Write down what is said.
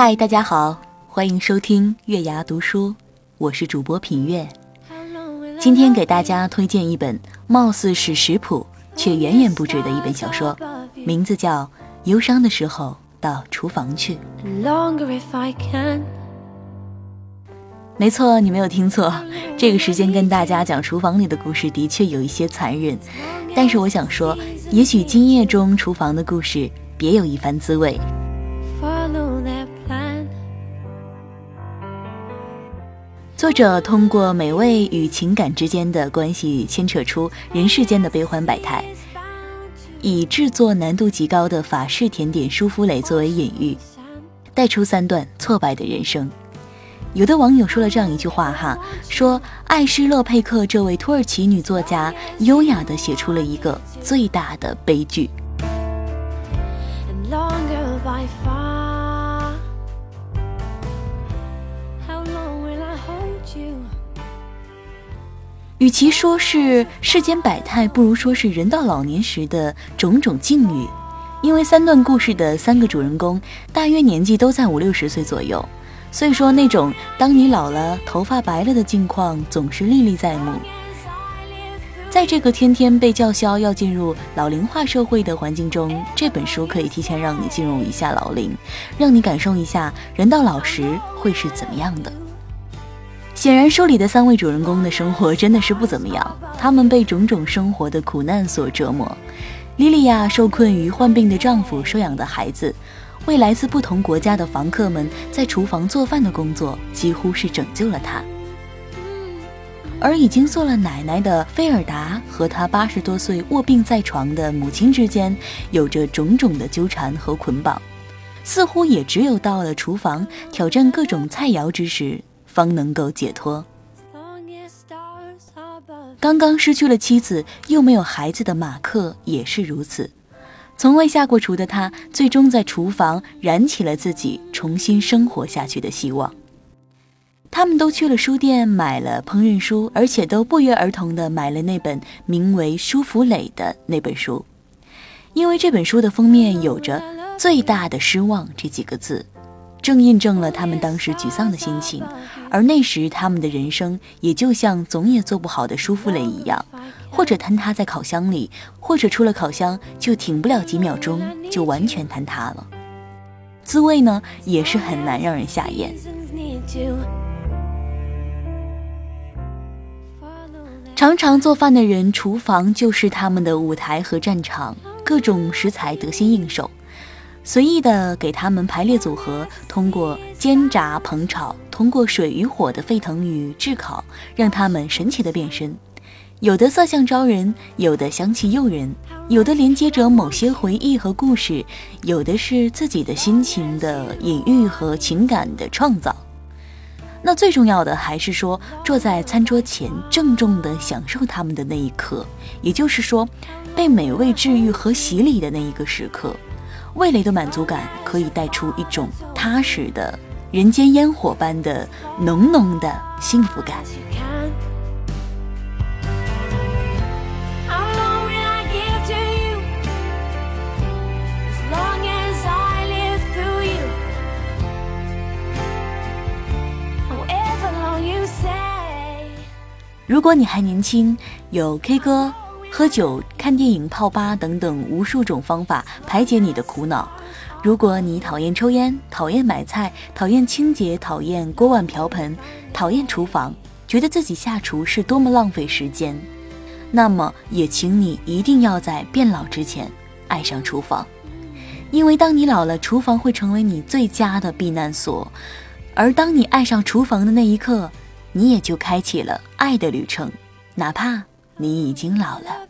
嗨，大家好，欢迎收听月牙读书，我是主播品月。今天给大家推荐一本貌似是食谱，却远远不止的一本小说，名字叫《忧伤的时候到厨房去》。没错，你没有听错，这个时间跟大家讲厨房里的故事的确有一些残忍，但是我想说，也许今夜中厨房的故事别有一番滋味。作者通过美味与情感之间的关系，牵扯出人世间的悲欢百态，以制作难度极高的法式甜点舒芙蕾作为隐喻，带出三段挫败的人生。有的网友说了这样一句话哈，说艾诗勒佩克这位土耳其女作家，优雅地写出了一个最大的悲剧。与其说是世间百态，不如说是人到老年时的种种境遇。因为三段故事的三个主人公大约年纪都在五六十岁左右，所以说那种当你老了头发白了的境况总是历历在目。在这个天天被叫嚣要进入老龄化社会的环境中，这本书可以提前让你进入一下老龄，让你感受一下人到老时会是怎么样的。显然，书里的三位主人公的生活真的是不怎么样。他们被种种生活的苦难所折磨。莉莉亚受困于患病的丈夫收养的孩子，为来自不同国家的房客们在厨房做饭的工作，几乎是拯救了她。而已经做了奶奶的菲尔达和她八十多岁卧病在床的母亲之间，有着种种的纠缠和捆绑，似乎也只有到了厨房挑战各种菜肴之时。方能够解脱。刚刚失去了妻子又没有孩子的马克也是如此，从未下过厨的他，最终在厨房燃起了自己重新生活下去的希望。他们都去了书店买了烹饪书，而且都不约而同地买了那本名为《舒芙蕾》的那本书，因为这本书的封面有着“最大的失望”这几个字。正印证了他们当时沮丧的心情，而那时他们的人生也就像总也做不好的舒芙蕾一样，或者坍塌在烤箱里，或者出了烤箱就停不了几秒钟，就完全坍塌了。滋味呢，也是很难让人下咽。常常做饭的人，厨房就是他们的舞台和战场，各种食材得心应手。随意的给他们排列组合，通过煎炸烹炒，通过水与火的沸腾与炙烤，让他们神奇的变身。有的色相招人，有的香气诱人，有的连接着某些回忆和故事，有的是自己的心情的隐喻和情感的创造。那最重要的还是说，坐在餐桌前郑重的享受他们的那一刻，也就是说，被美味治愈和洗礼的那一个时刻。味蕾的满足感可以带出一种踏实的人间烟火般的浓浓的幸福感。如果你还年轻，有 K 歌。喝酒、看电影、泡吧等等无数种方法排解你的苦恼。如果你讨厌抽烟、讨厌买菜、讨厌清洁、讨厌锅碗瓢盆、讨厌厨房，觉得自己下厨是多么浪费时间，那么也请你一定要在变老之前爱上厨房，因为当你老了，厨房会成为你最佳的避难所。而当你爱上厨房的那一刻，你也就开启了爱的旅程，哪怕。你已经老了。